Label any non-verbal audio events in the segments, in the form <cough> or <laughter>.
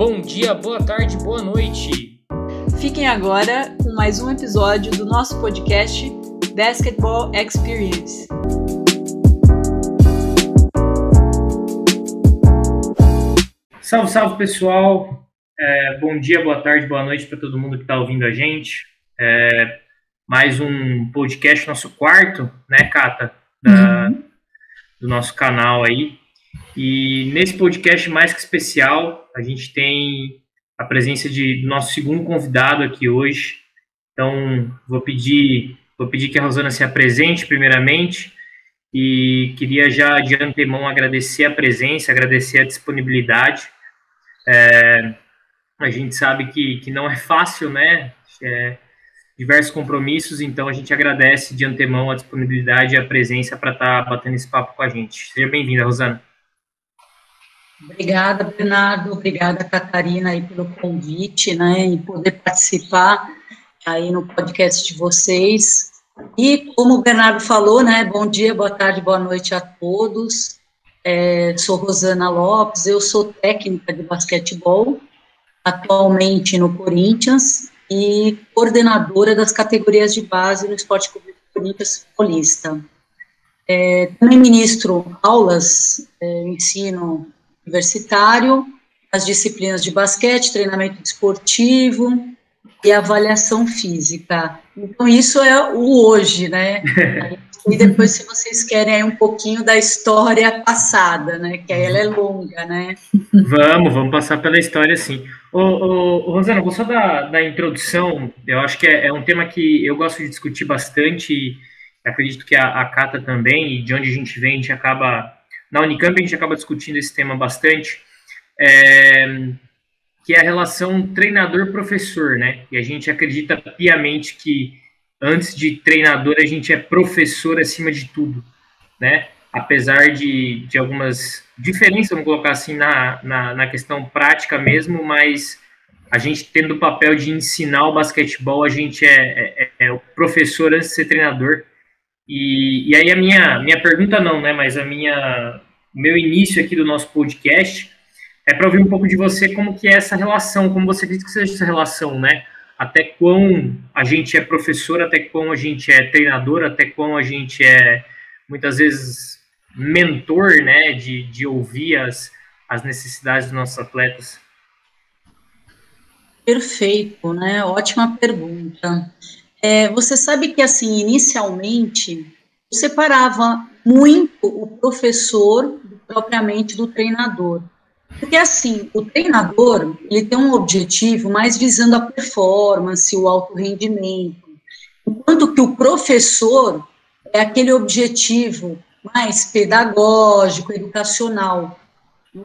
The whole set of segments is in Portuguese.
Bom dia, boa tarde, boa noite. Fiquem agora com mais um episódio do nosso podcast Basketball Experience. Salve, salve pessoal. É, bom dia, boa tarde, boa noite para todo mundo que está ouvindo a gente. É, mais um podcast, nosso quarto, né, Cata? Da, uhum. Do nosso canal aí. E nesse podcast mais que especial, a gente tem a presença de nosso segundo convidado aqui hoje. Então, vou pedir, vou pedir que a Rosana se apresente primeiramente e queria já de antemão agradecer a presença, agradecer a disponibilidade. É, a gente sabe que, que não é fácil, né? É, diversos compromissos, então a gente agradece de antemão a disponibilidade e a presença para estar tá batendo esse papo com a gente. Seja bem-vinda, Rosana. Obrigada, Bernardo, obrigada, Catarina, aí pelo convite, né, e poder participar aí no podcast de vocês. E como o Bernardo falou, né, bom dia, boa tarde, boa noite a todos. É, sou Rosana Lopes, eu sou técnica de basquetebol, atualmente no Corinthians, e coordenadora das categorias de base no Esporte Clube Corinthians Paulista. É, também ministro aulas, é, ensino universitário, as disciplinas de basquete, treinamento esportivo e avaliação física. Então, isso é o hoje, né? <laughs> E depois, se vocês querem aí um pouquinho da história passada, né? Que aí ela é longa, né? Vamos, vamos passar pela história, sim. Ô, ô, Rosana, gostou da, da introdução? Eu acho que é, é, um tema que eu gosto de discutir bastante e acredito que a, a Cata também, e de onde a gente vem, a gente acaba na Unicamp a gente acaba discutindo esse tema bastante, é, que é a relação treinador-professor, né? E a gente acredita piamente que antes de treinador a gente é professor acima de tudo, né? Apesar de, de algumas diferenças, vamos colocar assim, na, na, na questão prática mesmo, mas a gente tendo o papel de ensinar o basquetebol, a gente é, é, é, o professor antes de ser treinador. E, e aí a minha, minha pergunta não, né, mas a minha, meu início aqui do nosso podcast é para ouvir um pouco de você como que é essa relação, como você acredita que seja essa relação, né? Até quão a gente é professor, até quão a gente é treinador, até quão a gente é, muitas vezes, mentor, né, de, de ouvir as, as necessidades dos nossos atletas. Perfeito, né? Ótima pergunta. É, você sabe que, assim, inicialmente, eu separava muito o professor propriamente do treinador. Porque, assim, o treinador, ele tem um objetivo mais visando a performance, o alto rendimento, enquanto que o professor é aquele objetivo mais pedagógico, educacional.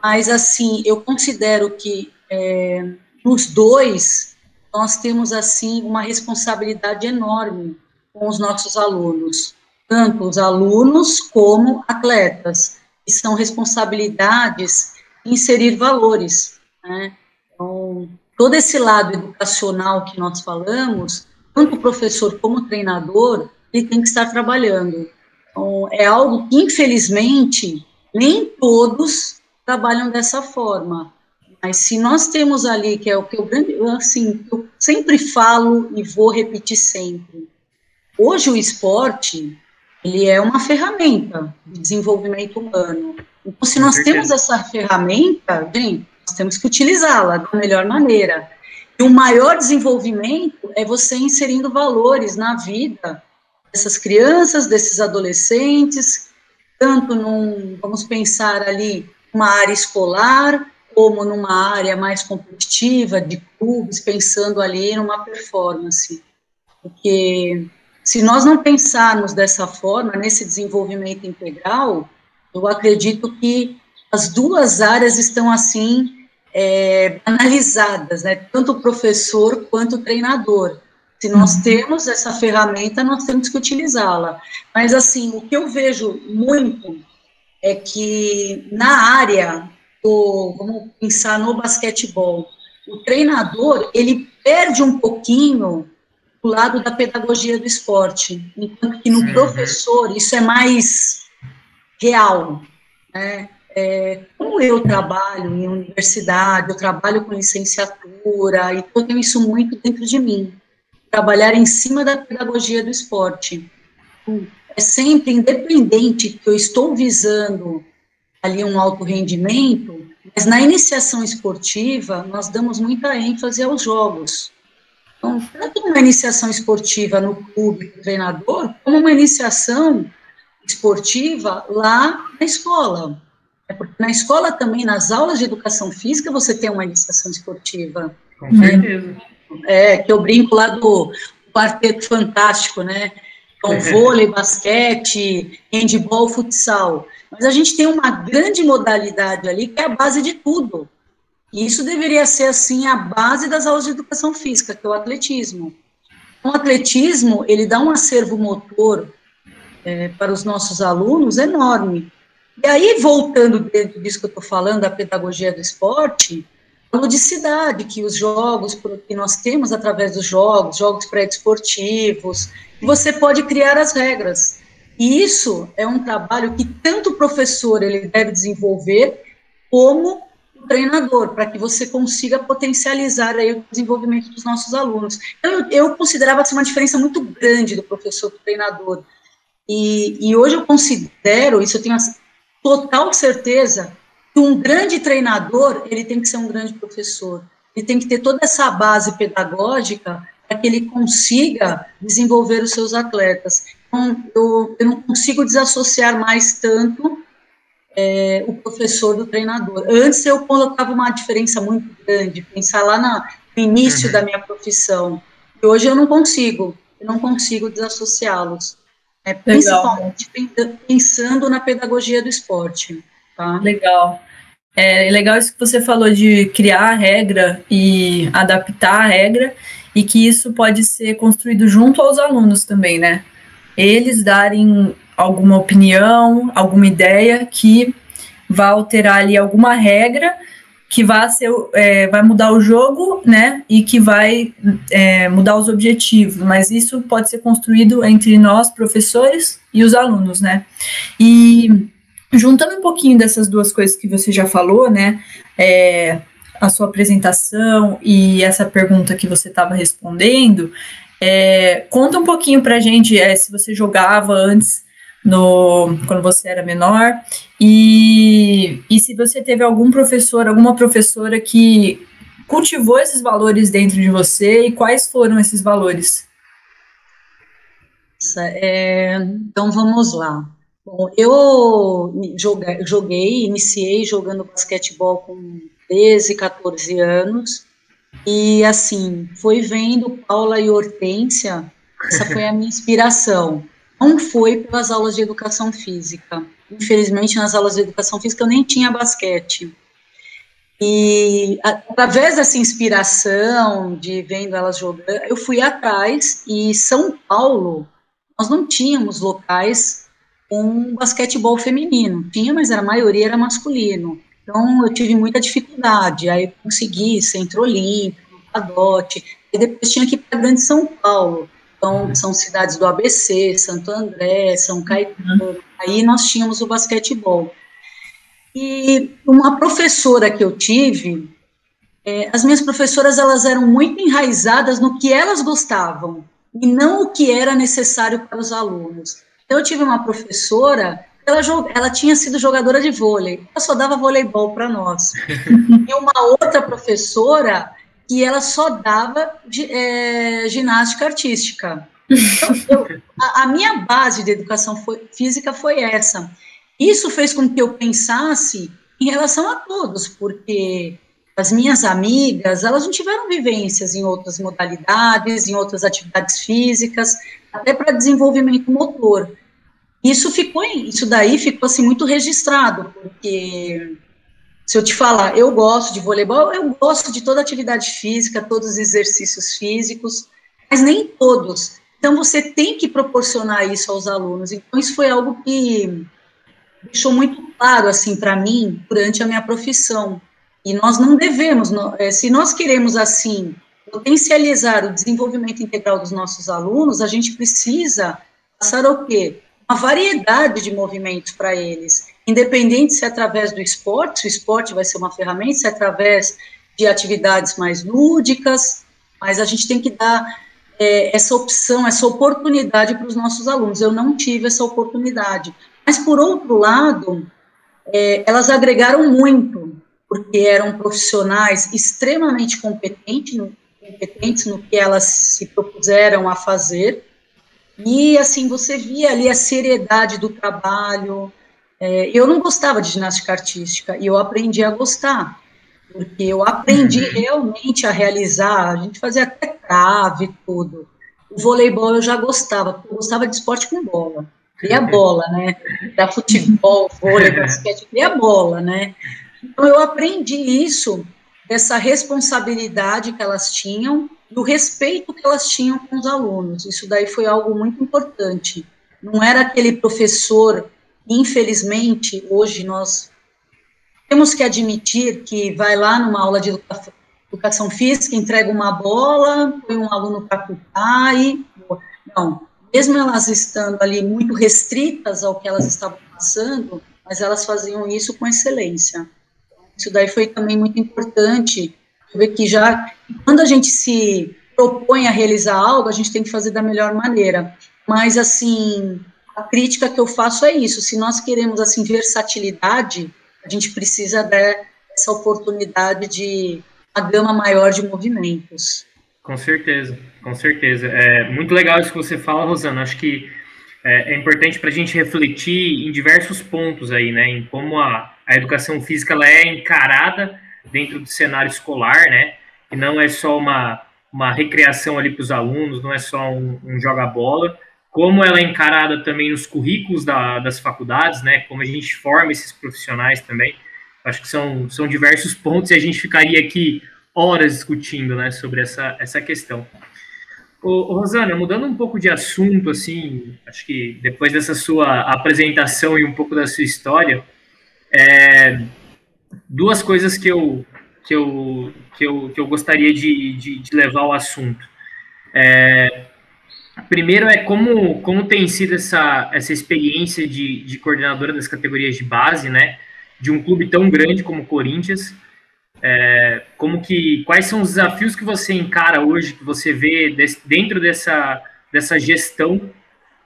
Mas, assim, eu considero que é, nos dois, nós temos, assim, uma responsabilidade enorme com os nossos alunos, tanto os alunos como atletas, que são responsabilidades inserir valores, né? Então, todo esse lado educacional que nós falamos, tanto o professor como o treinador, ele tem que estar trabalhando. Então, é algo que, infelizmente, nem todos trabalham dessa forma. Mas se nós temos ali, que é o que eu, assim, eu sempre falo e vou repetir sempre, hoje o esporte, ele é uma ferramenta de desenvolvimento humano. Então, se nós temos essa ferramenta, gente, nós temos que utilizá-la da melhor maneira. E o maior desenvolvimento é você inserindo valores na vida dessas crianças, desses adolescentes, tanto num, vamos pensar ali, uma área escolar, como numa área mais competitiva, de clubes, pensando ali numa performance. Porque se nós não pensarmos dessa forma, nesse desenvolvimento integral, eu acredito que as duas áreas estão assim é, analisadas, né? Tanto o professor quanto o treinador. Se nós uhum. temos essa ferramenta, nós temos que utilizá-la. Mas assim, o que eu vejo muito é que na área do, vamos pensar no basquetebol, o treinador ele perde um pouquinho o lado da pedagogia do esporte, enquanto que no uhum. professor isso é mais real. Né? É, como eu trabalho em universidade, eu trabalho com licenciatura, então eu tenho isso muito dentro de mim. Trabalhar em cima da pedagogia do esporte. É sempre independente que eu estou visando ali um alto rendimento, mas na iniciação esportiva, nós damos muita ênfase aos jogos. Então, tanto uma iniciação esportiva no clube, com o treinador, como uma iniciação esportiva lá na escola. É porque na escola também, nas aulas de educação física, você tem uma iniciação esportiva. Com certeza. É, que eu brinco lá do quarteto fantástico, né? Com <laughs> vôlei, basquete, handball, futsal. Mas a gente tem uma grande modalidade ali que é a base de tudo. E isso deveria ser, assim, a base das aulas de educação física, que é o atletismo. O atletismo, ele dá um acervo motor é, para os nossos alunos enorme. E aí, voltando dentro disso que eu estou falando, da pedagogia do esporte, a ludicidade que os jogos, que nós temos através dos jogos, jogos pré-desportivos, você pode criar as regras. E isso é um trabalho que tanto o professor ele deve desenvolver, como treinador, para que você consiga potencializar aí o desenvolvimento dos nossos alunos. Então, eu, eu considerava assim, uma diferença muito grande do professor para o treinador. E, e hoje eu considero, isso eu tenho total certeza que um grande treinador, ele tem que ser um grande professor. Ele tem que ter toda essa base pedagógica para que ele consiga desenvolver os seus atletas. Então, eu, eu não consigo desassociar mais tanto é, o professor do treinador. Antes eu colocava uma diferença muito grande, pensar lá na, no início uhum. da minha profissão. E hoje eu não consigo, eu não consigo desassociá-los. É, principalmente pensando na pedagogia do esporte. Tá? Legal. É legal isso que você falou de criar a regra e adaptar a regra, e que isso pode ser construído junto aos alunos também, né? Eles darem alguma opinião, alguma ideia que vá alterar ali alguma regra que vai, ser, é, vai mudar o jogo, né, e que vai é, mudar os objetivos, mas isso pode ser construído entre nós, professores, e os alunos, né. E juntando um pouquinho dessas duas coisas que você já falou, né, é, a sua apresentação e essa pergunta que você estava respondendo, é, conta um pouquinho para gente é, se você jogava antes no, quando você era menor, e, e se você teve algum professor, alguma professora que cultivou esses valores dentro de você e quais foram esses valores? É, então vamos lá. Bom, eu joguei, joguei, iniciei jogando basquetebol com 13, 14 anos, e assim, foi vendo Paula e Hortência, essa foi a minha inspiração não foi pelas aulas de educação física. Infelizmente, nas aulas de educação física eu nem tinha basquete. E através dessa inspiração de vendo elas jogando, eu fui atrás e São Paulo, nós não tínhamos locais com basquetebol feminino. Tinha, mas a maioria era masculino. Então eu tive muita dificuldade. Aí consegui Centro Olímpico, Padote, e depois tinha que ir para Grande São Paulo. Então, são cidades do ABC, Santo André, São Caetano. Aí nós tínhamos o basquetebol. E uma professora que eu tive, é, as minhas professoras elas eram muito enraizadas no que elas gostavam e não o que era necessário para os alunos. Então, eu tive uma professora, ela, ela tinha sido jogadora de vôlei, ela só dava voleibol para nós. <laughs> e uma outra professora, e ela só dava é, ginástica artística. Então, <laughs> eu, a, a, minha base de educação foi, física foi essa. Isso fez com que eu pensasse em relação a todos, porque as minhas amigas, elas não tiveram vivências em outras modalidades, em outras atividades físicas, até para desenvolvimento motor. Isso ficou, isso daí ficou assim muito registrado, porque se eu te falar, eu gosto de voleibol, eu gosto de toda atividade física, todos os exercícios físicos, mas nem todos. Então, você tem que proporcionar isso aos alunos. Então, isso foi algo que deixou muito claro, assim, para mim, durante a minha profissão. E nós não devemos, eh, se nós queremos, assim, potencializar o desenvolvimento integral dos nossos alunos, a gente precisa passar o quê? uma variedade de movimentos para eles, independente se é através do esporte, o esporte vai ser uma ferramenta, se é através de atividades mais lúdicas, mas a gente tem que dar é, essa opção, essa oportunidade para os nossos alunos. Eu não tive essa oportunidade. Mas, por outro lado, é, elas agregaram muito, porque eram profissionais extremamente competentes no, competentes no que elas se propuseram a fazer, e, assim, você via ali a seriedade do trabalho. É, eu não gostava de ginástica artística, e eu aprendi a gostar porque eu aprendi uhum. realmente a realizar, a gente fazia até trave tudo. O voleibol eu já gostava, eu gostava de esporte com bola, queria bola, né? Da futebol, <laughs> vôlei, basquete, queria bola, né? Então eu aprendi isso, essa responsabilidade que elas tinham e o respeito que elas tinham com os alunos. Isso daí foi algo muito importante. Não era aquele professor, infelizmente, hoje nós temos que admitir que vai lá numa aula de educação física, entrega uma bola, põe um aluno para culpar e. Não, mesmo elas estando ali muito restritas ao que elas estavam passando, mas elas faziam isso com excelência. Isso daí foi também muito importante, ver que já, quando a gente se propõe a realizar algo, a gente tem que fazer da melhor maneira. Mas, assim, a crítica que eu faço é isso, se nós queremos, assim, versatilidade, a gente precisa dessa oportunidade de uma gama maior de movimentos. Com certeza, com certeza. É muito legal isso que você fala, Rosana. Acho que é, é importante para a gente refletir em diversos pontos aí, né? Em como a, a educação física ela é encarada dentro do cenário escolar, né? Que não é só uma, uma recreação ali para os alunos, não é só um, um joga-bola, como ela é encarada também nos currículos da, das faculdades, né? Como a gente forma esses profissionais também. Acho que são, são diversos pontos e a gente ficaria aqui horas discutindo, né, sobre essa, essa questão. Ô, Rosana, mudando um pouco de assunto, assim, acho que depois dessa sua apresentação e um pouco da sua história, é, duas coisas que eu, que eu, que eu, que eu gostaria de, de, de levar ao assunto. É, Primeiro é como, como tem sido essa, essa experiência de, de coordenadora das categorias de base, né? De um clube tão grande como o Corinthians. É, como que quais são os desafios que você encara hoje, que você vê dentro dessa, dessa gestão,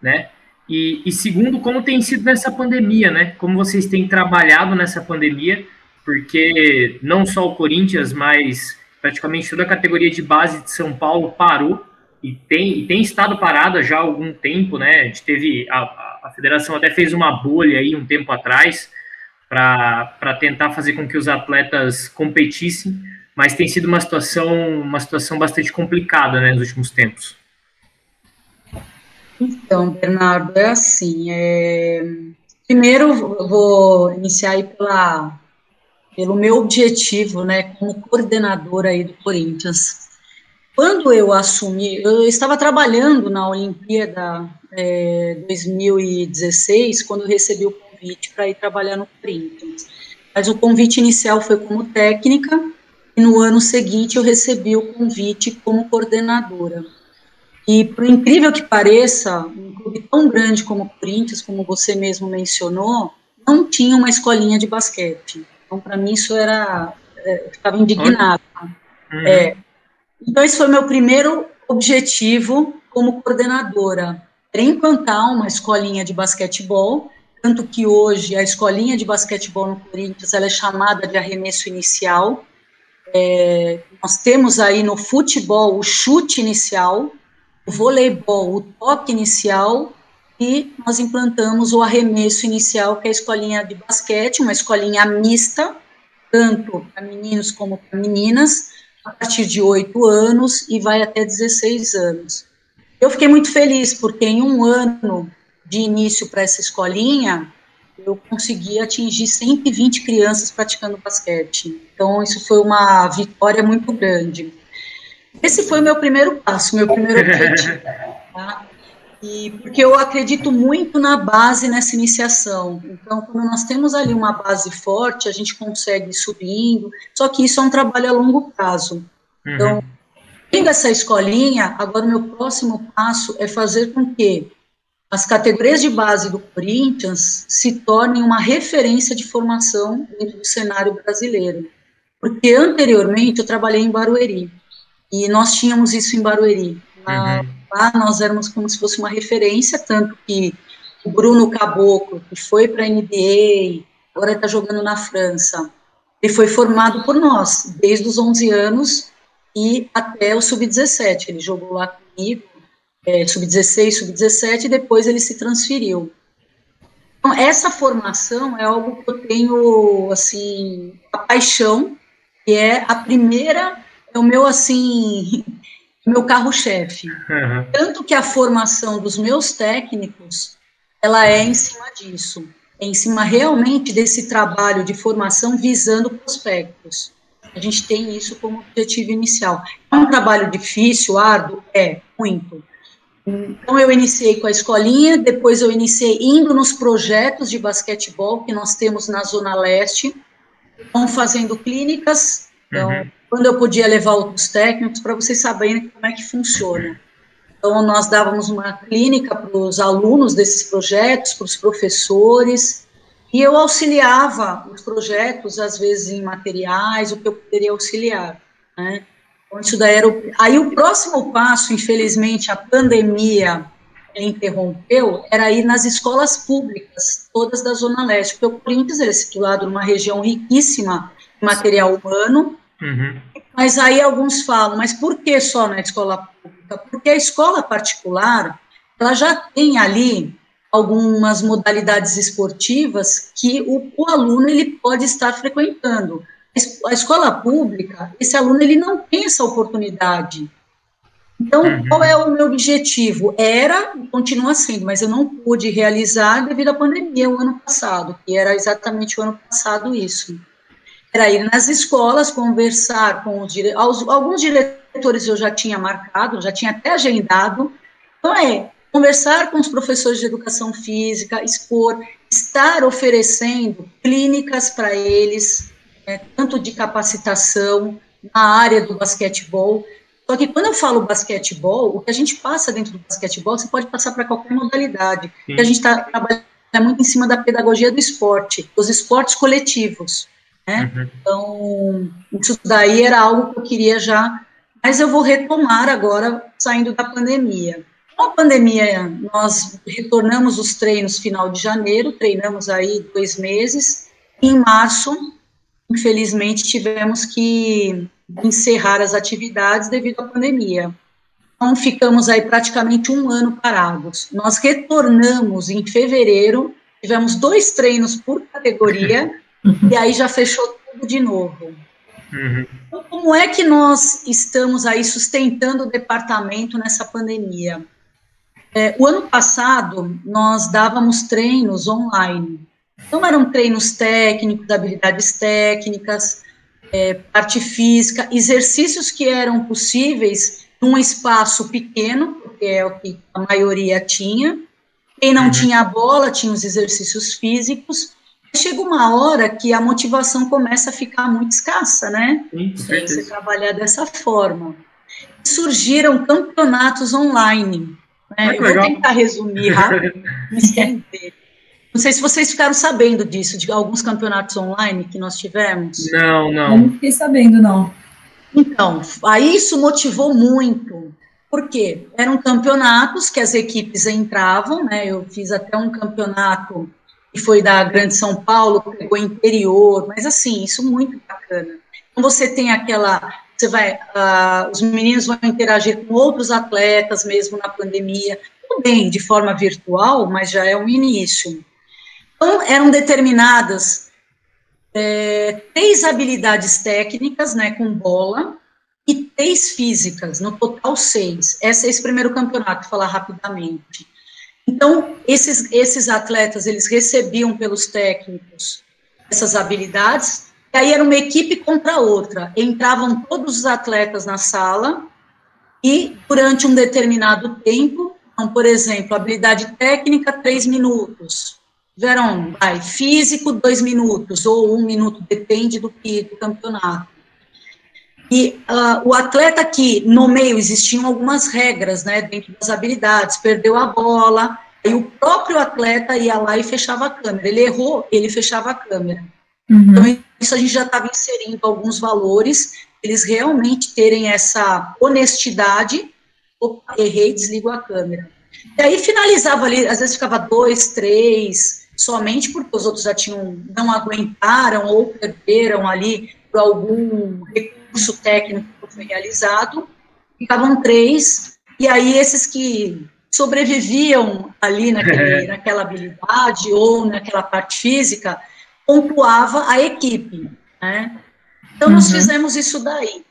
né? E, e, segundo, como tem sido nessa pandemia, né? Como vocês têm trabalhado nessa pandemia, porque não só o Corinthians, mas praticamente toda a categoria de base de São Paulo parou e tem, e tem estado parada já há algum tempo, né? A gente teve. A, a federação até fez uma bolha aí um tempo atrás para tentar fazer com que os atletas competissem, mas tem sido uma situação, uma situação bastante complicada né, nos últimos tempos. Então, Bernardo, é assim. É... Primeiro, vou iniciar aí pela, pelo meu objetivo, né, como coordenadora aí do Corinthians. Quando eu assumi, eu estava trabalhando na Olimpíada é, 2016, quando recebi o convite para ir trabalhar no Corinthians. Mas o convite inicial foi como técnica, e no ano seguinte eu recebi o convite como coordenadora. E, por incrível que pareça, um clube tão grande como o Corinthians, como você mesmo mencionou, não tinha uma escolinha de basquete. Então, para mim, isso era. É, eu ficava indignada. Uhum. É, então, esse foi meu primeiro objetivo como coordenadora, era implantar uma escolinha de basquetebol, tanto que hoje a escolinha de basquetebol no Corinthians ela é chamada de arremesso inicial. É, nós temos aí no futebol o chute inicial, o voleibol o toque inicial e nós implantamos o arremesso inicial, que é a escolinha de basquete, uma escolinha mista, tanto para meninos como para meninas, a partir de 8 anos e vai até 16 anos. Eu fiquei muito feliz, porque em um ano de início para essa escolinha, eu consegui atingir 120 crianças praticando basquete. Então, isso foi uma vitória muito grande. Esse foi o meu primeiro passo, meu primeiro objetivo. Tá? E porque eu acredito muito na base nessa iniciação. Então, quando nós temos ali uma base forte, a gente consegue ir subindo. Só que isso é um trabalho a longo prazo. Uhum. Então, tendo essa escolinha, agora o meu próximo passo é fazer com que as categorias de base do Corinthians se tornem uma referência de formação dentro do cenário brasileiro. Porque anteriormente eu trabalhei em Barueri, e nós tínhamos isso em Barueri. Lá, uhum. Lá nós éramos como se fosse uma referência, tanto que o Bruno Caboclo, que foi para a NBA, agora está jogando na França, ele foi formado por nós, desde os 11 anos e até o sub-17. Ele jogou lá comigo, é, sub-16, sub-17, e depois ele se transferiu. Então, essa formação é algo que eu tenho, assim, a paixão, que é a primeira, é o meu, assim, meu carro-chefe. Uhum. Tanto que a formação dos meus técnicos, ela é em cima disso, é em cima realmente desse trabalho de formação visando prospectos. A gente tem isso como objetivo inicial. É um trabalho difícil, árduo? É, muito. Então, eu iniciei com a escolinha, depois eu iniciei indo nos projetos de basquetebol que nós temos na Zona Leste, vão fazendo clínicas, então, uhum. Quando eu podia levar outros técnicos, para vocês saberem como é que funciona. Então, nós dávamos uma clínica para os alunos desses projetos, para os professores, e eu auxiliava os projetos, às vezes em materiais, o que eu poderia auxiliar, né? Então, isso daí era o... Aí o próximo passo, infelizmente, a pandemia interrompeu, era ir nas escolas públicas, todas da Zona Leste, porque o Corinthians é situado numa região riquíssima em material humano, uhum. mas aí alguns falam, mas por que só na escola pública? Porque a escola particular, ela já tem ali algumas modalidades esportivas que o, o aluno ele pode estar frequentando, a escola pública, esse aluno ele não tem essa oportunidade. Então, uhum. qual é o meu objetivo? Era e continua sendo, mas eu não pude realizar devido à pandemia o ano passado, que era exatamente o ano passado isso. Era ir nas escolas, conversar com os diretores, alguns diretores eu já tinha marcado, já tinha até agendado. Então, é conversar com os professores de educação física, expor, estar oferecendo clínicas para eles, né, tanto de capacitação na área do basquetebol. Só que quando eu falo basquetebol, o que a gente passa dentro do basquetebol, você pode passar para qualquer modalidade. A gente está trabalhando muito em cima da pedagogia do esporte, dos esportes coletivos. Né? Uhum. Então, isso daí era algo que eu queria já, mas eu vou retomar agora, saindo da pandemia. Com a pandemia, nós retornamos os treinos final de janeiro, treinamos aí dois meses. Em março, infelizmente, tivemos que encerrar as atividades devido à pandemia. Então, ficamos aí praticamente um ano parados. Nós retornamos em fevereiro, tivemos dois treinos por categoria, <laughs> e aí já fechou tudo de novo. Uhum. Então, como é que nós estamos aí sustentando o departamento nessa pandemia? É, o ano passado, nós dávamos treinos online. Então, eram treinos técnicos, habilidades técnicas, é, parte física, exercícios que eram possíveis num espaço pequeno, porque é o que a maioria tinha. Quem não uhum. tinha a bola tinha os exercícios físicos. Chega uma hora que a motivação começa a ficar muito escassa, né? Sim, você trabalhar dessa forma. Surgiram campeonatos online. Né? Ah, Eu vou tentar resumir rápido, mas entender. Não sei se vocês ficaram sabendo disso, de alguns campeonatos online que nós tivemos. Não, não. Eu não fiquei sabendo, não. Então, aí isso motivou muito. Por quê? Eram campeonatos que as equipes entravam, né? Eu fiz até um campeonato que foi da Grande São Paulo, pegou interior, mas assim, isso muito bacana. Então você tem aquela, você vai, uh, os meninos vão interagir com outros atletas mesmo na pandemia, também de forma virtual, mas já é um início. Então, eram determinadas é, três habilidades técnicas, né, com bola, e três físicas, no total seis. Esse é esse primeiro campeonato, falar rapidamente. Então, esses, esses atletas, eles recebiam pelos técnicos essas habilidades, e aí era uma equipe contra outra. Entravam todos os atletas na sala, e durante um determinado tempo, então, por exemplo, habilidade técnica, três minutos, Verão, vai, físico, dois minutos, ou um minuto, depende do que do campeonato. E uh, o atleta que no meio existiam algumas regras, né, dentro das habilidades, perdeu a bola, Aí o próprio atleta ia lá e fechava a câmera. Ele errou, ele fechava a câmera. Uhum. Então, isso a gente já estava inserindo alguns valores, eles realmente terem essa honestidade. Opa, errei, desligo a câmera. E aí finalizava ali, às vezes ficava dois, três, somente porque os outros já tinham, não aguentaram ou perderam ali por algum recurso técnico que foi realizado. Ficavam três, e aí esses que sobreviviam ali naquele, <laughs> naquela habilidade ou naquela parte física, pontuava a equipe, né? Então, nós uhum. fizemos isso daí.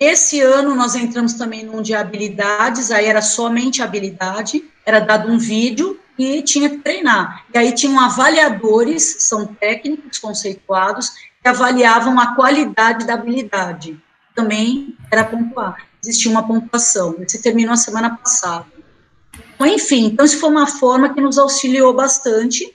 Esse ano, nós entramos também num de habilidades, aí era somente habilidade, era dado um vídeo e tinha que treinar. E aí tinham avaliadores, são técnicos conceituados, avaliavam a qualidade da habilidade. Também era pontuar. Existia uma pontuação. Esse terminou a semana passada. Enfim, então isso foi uma forma que nos auxiliou bastante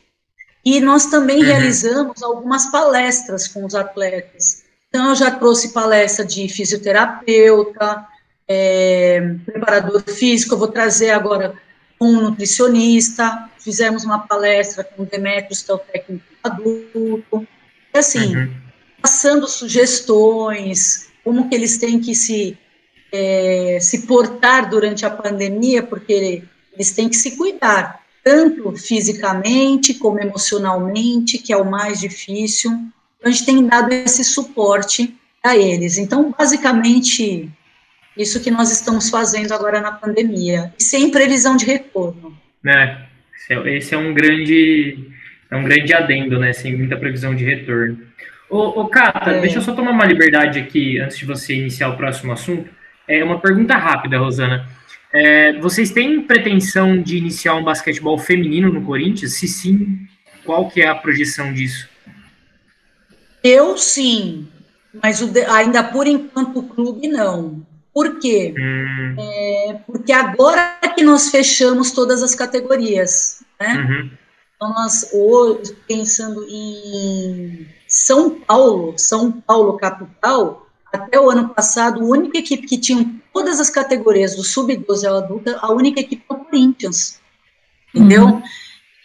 e nós também uhum. realizamos algumas palestras com os atletas. Então, eu já trouxe palestra de fisioterapeuta, é, preparador físico, eu vou trazer agora um nutricionista, fizemos uma palestra com o Demetrios, que é o técnico adulto, assim, uhum. passando sugestões, como que eles têm que se, é, se portar durante a pandemia, porque eles têm que se cuidar, tanto fisicamente como emocionalmente, que é o mais difícil. Então, a gente tem dado esse suporte a eles. Então, basicamente, isso que nós estamos fazendo agora na pandemia, e sem previsão de retorno. É, esse é um grande, é um grande adendo, né? Sem muita previsão de retorno. Ô, ô Cata, é. deixa eu só tomar uma liberdade aqui, antes de você iniciar o próximo assunto. É uma pergunta rápida, Rosana. É, vocês têm pretensão de iniciar um basquetebol feminino no Corinthians? Se sim, qual que é a projeção disso? Eu sim, mas o, ainda por enquanto o clube não. Por quê? Hum. É, porque agora que nós fechamos todas as categorias, né? Uhum. Então, nós hoje, pensando em São Paulo, São Paulo capital, até o ano passado, a única equipe que tinha todas as categorias, do sub-12 ao adulto, a única equipe é o Corinthians. Entendeu? Uhum.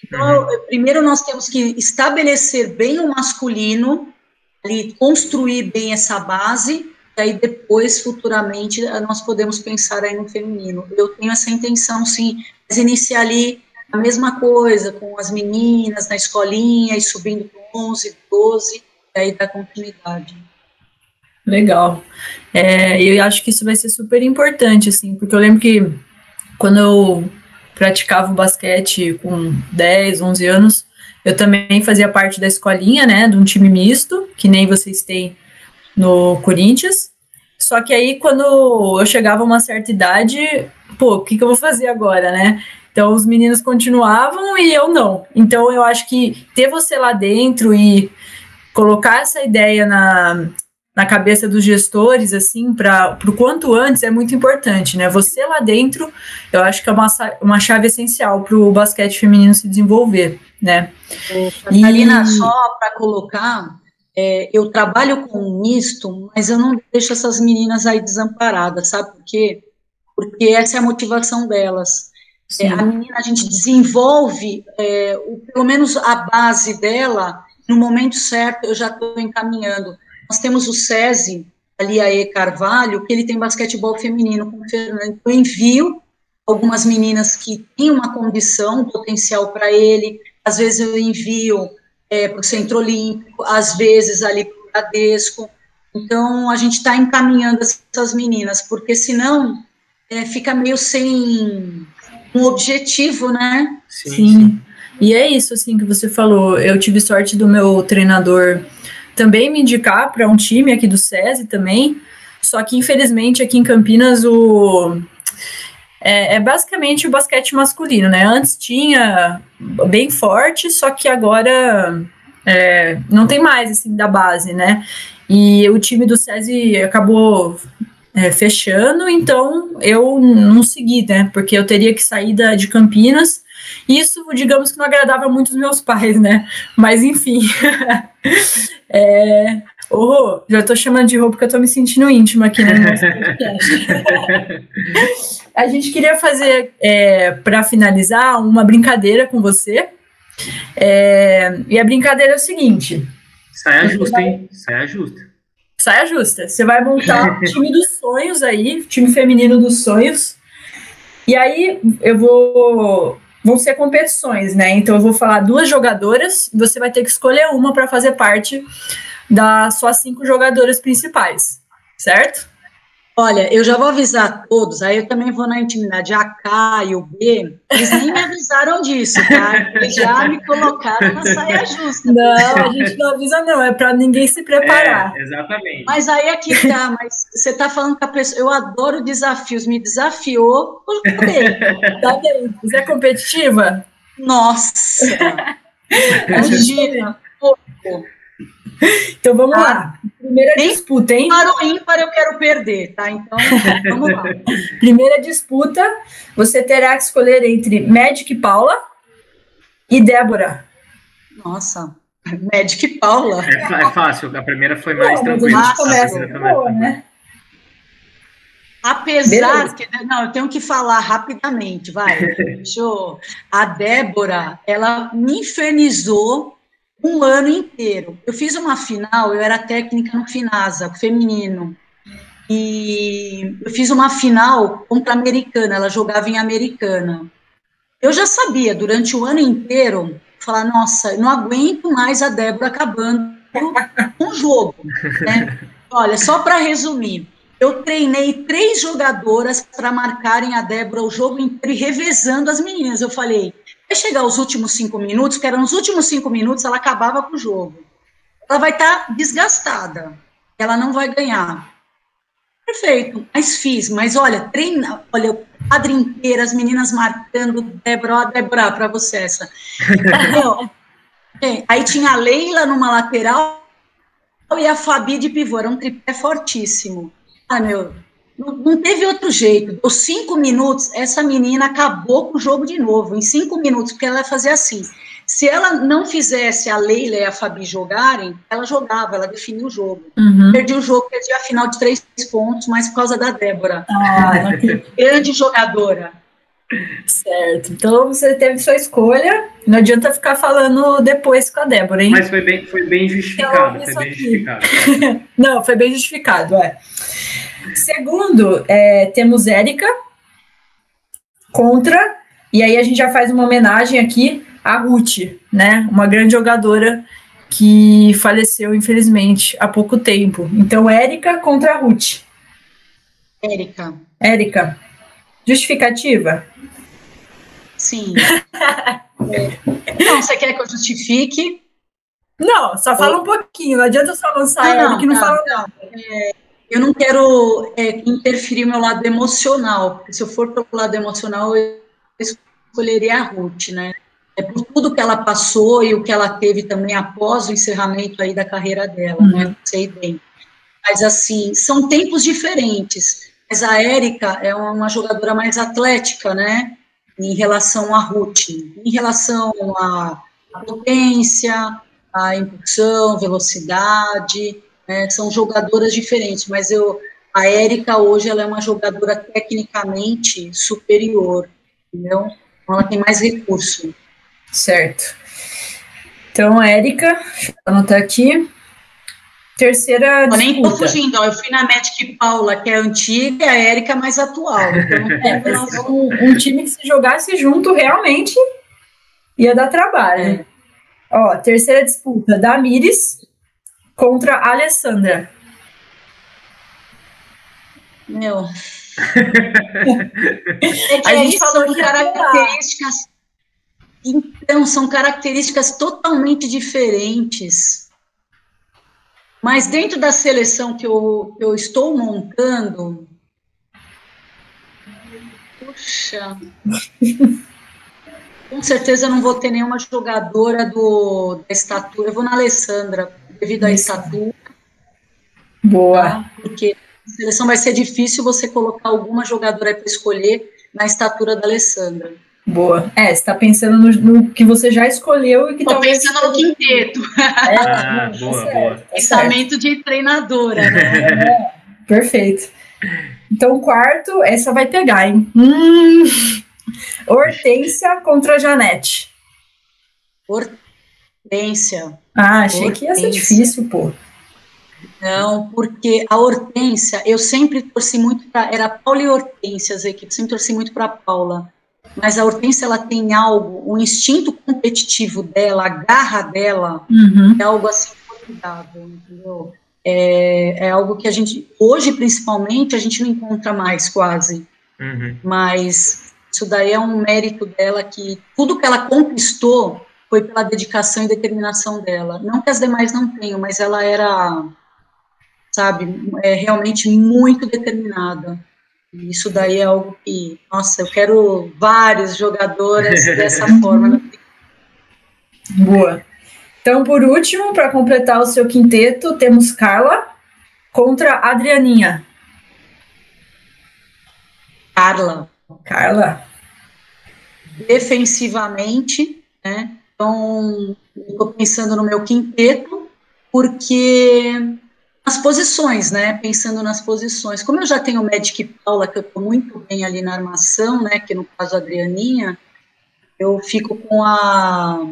Então, uhum. primeiro nós temos que estabelecer bem o masculino, ali, construir bem essa base, e aí depois, futuramente, nós podemos pensar aí no feminino. Eu tenho essa intenção, sim, mas iniciar ali a mesma coisa, com as meninas na escolinha, e subindo para 11, 12, e aí dar continuidade. Legal. É, eu acho que isso vai ser super importante, assim, porque eu lembro que quando eu praticava o basquete com 10, 11 anos, eu também fazia parte da escolinha, né, de um time misto, que nem vocês têm no Corinthians. Só que aí, quando eu chegava a uma certa idade, pô, o que, que eu vou fazer agora, né? Então, os meninos continuavam e eu não. Então, eu acho que ter você lá dentro e colocar essa ideia na, na cabeça dos gestores, assim, para o quanto antes é muito importante, né? Você lá dentro, eu acho que é uma, uma chave essencial para o basquete feminino se desenvolver, né? Catarina, e... só para colocar, é, eu trabalho com misto, mas eu não deixo essas meninas aí desamparadas, sabe por quê? Porque essa é a motivação delas. É, a menina, a gente desenvolve, é, o, pelo menos a base dela, no momento certo eu já estou encaminhando nós temos o SESI, ali a E Carvalho, que ele tem basquetebol feminino com o Fernando. Eu envio algumas meninas que têm uma condição, um potencial para ele, às vezes eu envio é, para o Centro Olímpico, às vezes ali para o Bradesco. Então, a gente está encaminhando essas meninas, porque senão é, fica meio sem um objetivo, né? Sim, sim. E é isso, assim, que você falou. Eu tive sorte do meu treinador também me indicar para um time aqui do SESI também. Só que, infelizmente, aqui em Campinas, o. É, é, basicamente o basquete masculino, né? Antes tinha bem forte, só que agora é, não tem mais, assim, da base, né? E o time do SESI acabou é, fechando, então eu não segui, né? Porque eu teria que sair da, de Campinas. Isso, digamos que não agradava muito os meus pais, né? Mas enfim. <laughs> É... Rô, já tô chamando de Rô porque eu tô me sentindo íntima aqui no nosso podcast. <laughs> a gente queria fazer, é, para finalizar, uma brincadeira com você. É, e a brincadeira é o seguinte: saia justa, hein? Saia justa. Saia justa. Você vai montar o <laughs> time dos sonhos aí, time feminino dos sonhos. E aí eu vou. Vão ser competições, né? Então eu vou falar duas jogadoras, você vai ter que escolher uma para fazer parte das suas cinco jogadoras principais, certo? Olha, eu já vou avisar todos, aí eu também vou na intimidade A, K e o B, eles nem me avisaram disso, tá? Eles já me colocaram na saia justa. Não, a gente não avisa não, é para ninguém se preparar. É, exatamente. Mas aí aqui é tá, mas você tá falando com a pessoa, eu adoro desafios, me desafiou, bem. Tá bem, você é competitiva? Nossa! <laughs> Imagina, pouco. Então vamos ah, lá. Primeira disputa, hein? Para o ímpar eu quero perder, tá? Então, <laughs> vamos lá. Primeira disputa, você terá que escolher entre Magic Paula e Débora. Nossa, Magic Paula. É, é fácil, a primeira foi mais Pô, tranquila. A gente começa boa, né? Apesar Beleza. que. Não, eu tenho que falar rapidamente, vai. <laughs> Deixa eu, a Débora, ela me infernizou um ano inteiro. Eu fiz uma final, eu era técnica no Finasa, feminino. E eu fiz uma final contra a americana, ela jogava em americana. Eu já sabia durante o ano inteiro, falar, nossa, não aguento mais a Débora acabando o jogo. Né? Olha, só para resumir, eu treinei três jogadoras para marcarem a Débora o jogo inteiro e revezando as meninas. Eu falei, Vai chegar os últimos cinco minutos, que eram os últimos cinco minutos, ela acabava com o jogo. Ela vai estar tá desgastada, ela não vai ganhar. Perfeito, mas fiz, mas olha, treina, olha, o quadro inteiro, as meninas marcando, Débora, Débora, para você essa. é, <laughs> aí tinha a Leila numa lateral e a Fabi de pivô, era um tripé fortíssimo. Ah, meu, não, teve outro jeito. Os cinco minutos, essa menina acabou com o jogo de novo, em cinco minutos, porque ela ia fazer assim. Se ela não fizesse a Leila e a Fabi jogarem, ela jogava, ela definiu o jogo. Uhum. Perdi o jogo, perdi a final de três pontos, mas por causa da Débora. Ah, <laughs> grande jogadora. Certo. Então você teve sua escolha. Não adianta ficar falando depois com a Débora, hein? Mas foi bem, foi bem justificado. Então, foi bem justificado. <laughs> não, foi bem justificado, é. Segundo, é, temos Érica contra, e aí a gente já faz uma homenagem aqui a Ruth, né? Uma grande jogadora que faleceu, infelizmente, há pouco tempo. Então, Érica contra Ruth. Érica. Érica. Justificativa? Sim. é. Não, você quer que eu justifique? Não, só fala um pouquinho, não adianta só lançar ah, não, que não, não fala nada. É, eu não quero é, interferir meu lado emocional, porque se eu for pelo lado emocional, eu escolheria a Ruth, né? É por tudo que ela passou e o que ela teve também após o encerramento aí da carreira dela, né? uhum. né? Sei bem. Mas, assim, são tempos diferentes. Mas a Érica é uma jogadora mais atlética, né? Em relação a Ruth. Em relação à potência, à impulsão, velocidade, né, são jogadoras diferentes, mas eu, a Érica hoje ela é uma jogadora tecnicamente superior, entendeu? Então, ela tem mais recurso. Certo. Então, Érica, deixa eu anotar aqui. Terceira eu nem tô fugindo, ó, eu fui na Magic Paula, que é antiga, e a Érica é mais atual. <laughs> Então é, um, um, time que se jogasse junto realmente ia dar trabalho. É. Ó, terceira disputa, Damires contra a Alessandra. Meu. <laughs> é que a gente falou de características. Então, são características totalmente diferentes. Mas dentro da seleção que eu, que eu estou montando. Puxa. Com certeza eu não vou ter nenhuma jogadora do, da estatura. Eu vou na Alessandra devido à estatura. Boa. Tá? Porque a seleção vai ser difícil você colocar alguma jogadora para escolher na estatura da Alessandra. Boa. É, você está pensando no, no, que você já escolheu e que Estou pensando no quinteto. <laughs> É, ah, boa, boa. Pensamento de treinadora, né? É, <laughs> perfeito. Então, quarto, essa vai pegar, hein? Hum. Hortência contra Janete. Hortência. Ah, achei Hortência. que ia ser difícil, pô. Não, porque a Hortência, eu sempre torci muito para. Era Paula e Hortência as equipes, sempre torci muito para Paula. Mas a Hortência, ela tem algo, o instinto competitivo dela, a garra dela, uhum. é algo assim formidável, entendeu? É, é, algo que a gente, hoje principalmente, a gente não encontra mais quase. Uhum. Mas isso daí é um mérito dela que tudo que ela conquistou foi pela dedicação e determinação dela. Não que as demais não tenham, mas ela era, sabe, é realmente muito determinada. E isso daí é algo que, nossa, eu quero vários jogadores <laughs> dessa forma. Boa. Então, por último, para completar o seu quinteto, temos Carla contra Adrianinha. Carla. Carla. Defensivamente, né? Então, estou pensando no meu quinteto, porque as posições, né? Pensando nas posições. Como eu já tenho o Magic Paula, que eu estou muito bem ali na armação, né? Que no caso a Adrianinha, eu fico com a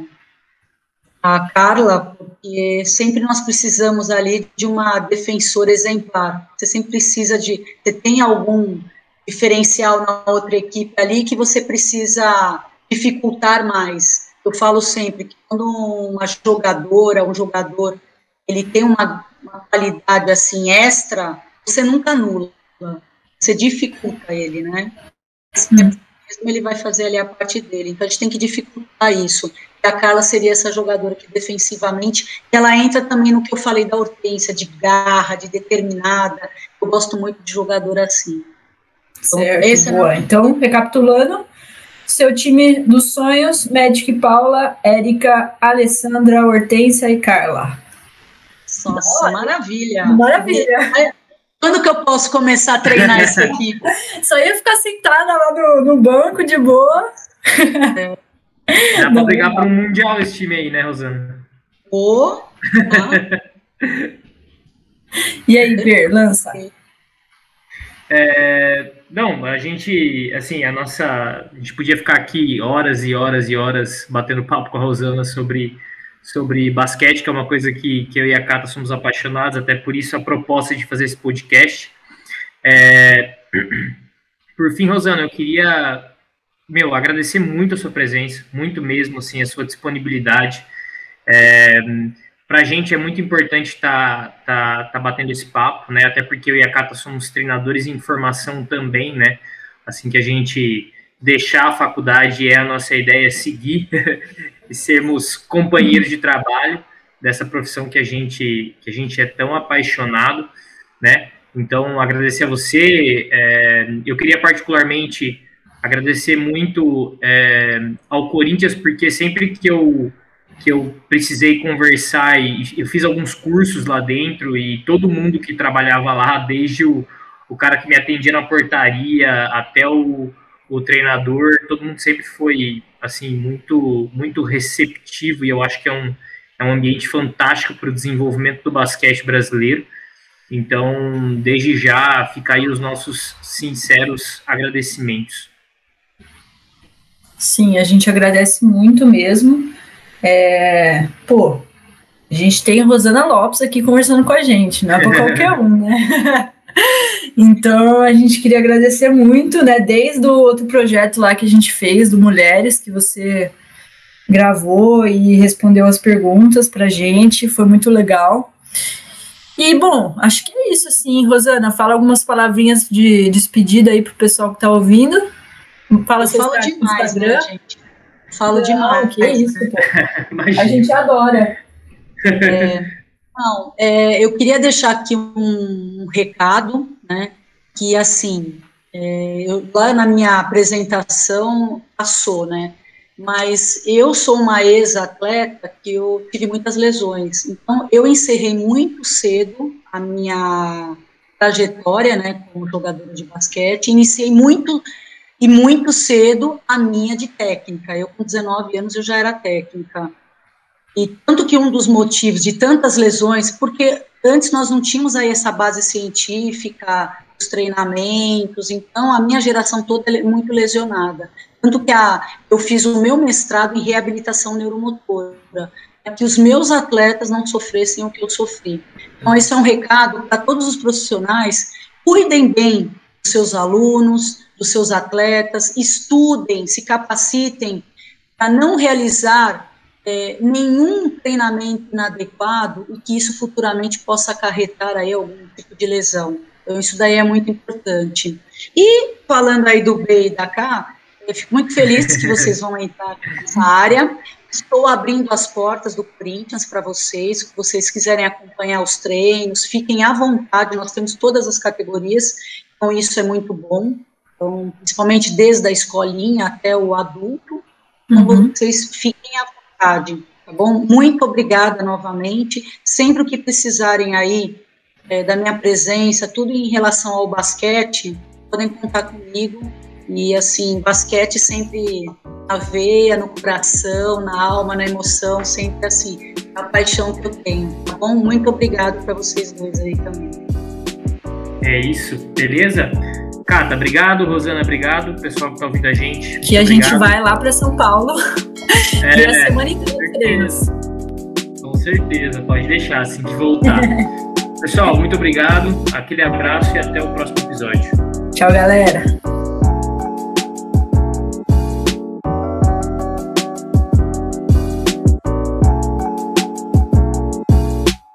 a Carla, porque sempre nós precisamos ali de uma defensora exemplar. Você sempre precisa de. Você tem algum diferencial na outra equipe ali que você precisa dificultar mais. Eu falo sempre que quando uma jogadora, um jogador, ele tem uma, uma qualidade assim extra, você nunca anula, você dificulta ele, né? Mesmo ele vai fazer ali a parte dele. Então a gente tem que dificultar isso a Carla seria essa jogadora que defensivamente, ela entra também no que eu falei da Hortência, de garra, de determinada. Eu gosto muito de jogadora assim. Então, certo, é boa. É então, recapitulando, seu time dos sonhos, Magic Paula, Érica, Alessandra, Hortência e Carla. Nossa, maravilha. Maravilha. Quando que eu posso começar a treinar essa <laughs> equipe? Só ia ficar sentada lá no, no banco de boa. É. Dá pra brigar para um Mundial esse time aí, né, Rosana? Ô! Oh, e aí, Ber, lança. <laughs> É, não, a gente, assim, a nossa, a gente podia ficar aqui horas e horas e horas batendo papo com a Rosana sobre, sobre basquete, que é uma coisa que, que eu e a Cata somos apaixonados, até por isso a proposta de fazer esse podcast. É, por fim, Rosana, eu queria meu, agradecer muito a sua presença, muito mesmo, assim, a sua disponibilidade. É, para a gente é muito importante estar tá, tá, tá batendo esse papo, né? Até porque eu e a Cata somos treinadores em formação também, né? Assim que a gente deixar a faculdade é a nossa ideia seguir <laughs> e sermos companheiros de trabalho dessa profissão que a gente que a gente é tão apaixonado, né? Então agradecer a você. É, eu queria particularmente agradecer muito é, ao Corinthians, porque sempre que eu, que eu precisei conversar, e eu fiz alguns cursos lá dentro, e todo mundo que trabalhava lá, desde o, o cara que me atendia na portaria até o, o treinador, todo mundo sempre foi assim muito muito receptivo, e eu acho que é um, é um ambiente fantástico para o desenvolvimento do basquete brasileiro. Então, desde já, fica aí os nossos sinceros agradecimentos. Sim, a gente agradece muito mesmo. É, pô, a gente tem a Rosana Lopes aqui conversando com a gente, não é para qualquer um, né? <laughs> então a gente queria agradecer muito, né? Desde o outro projeto lá que a gente fez, do Mulheres, que você gravou e respondeu as perguntas pra gente, foi muito legal. E bom, acho que é isso, assim, Rosana, fala algumas palavrinhas de despedida aí pro pessoal que tá ouvindo. Fala Falo demais, né, gente? Falo não, demais. Que isso, pô. <laughs> a gente adora. É, não, é, eu queria deixar aqui um, um recado, né? Que assim, é, eu, lá na minha apresentação passou, né? Mas eu sou uma ex-atleta que eu tive muitas lesões. Então, eu encerrei muito cedo a minha trajetória, né, como jogadora de basquete. Iniciei muito e muito cedo a minha de técnica. Eu, com 19 anos, eu já era técnica. E tanto que um dos motivos de tantas lesões, porque antes nós não tínhamos aí essa base científica, os treinamentos, então a minha geração toda é muito lesionada. Tanto que a, eu fiz o meu mestrado em reabilitação neuromotora, para que os meus atletas não sofressem o que eu sofri. Então, esse é um recado para todos os profissionais: cuidem bem dos seus alunos, dos seus atletas, estudem, se capacitem para não realizar é, nenhum treinamento inadequado e que isso futuramente possa acarretar aí algum tipo de lesão. Então, isso daí é muito importante. E, falando aí do B e da K, eu fico muito feliz que vocês vão entrar nessa área. Estou abrindo as portas do Corinthians para vocês, se vocês quiserem acompanhar os treinos, fiquem à vontade, nós temos todas as categorias, então isso é muito bom, então, principalmente desde a escolinha até o adulto, então uhum. vocês fiquem à vontade, tá bom? Muito obrigada novamente, sempre o que precisarem aí é, da minha presença, tudo em relação ao basquete, podem contar comigo, e assim, basquete sempre na veia, no coração, na alma, na emoção, sempre assim, a paixão que eu tenho, tá bom? Muito obrigado para vocês dois aí também. É isso, beleza? Cata, obrigado. Rosana, obrigado. Pessoal que está ouvindo a gente. Que a gente vai lá para São Paulo <laughs> é, e a semana inteira. Com certeza, pode deixar assim que voltar. <laughs> Pessoal, muito obrigado. Aquele abraço e até o próximo episódio. Tchau, galera.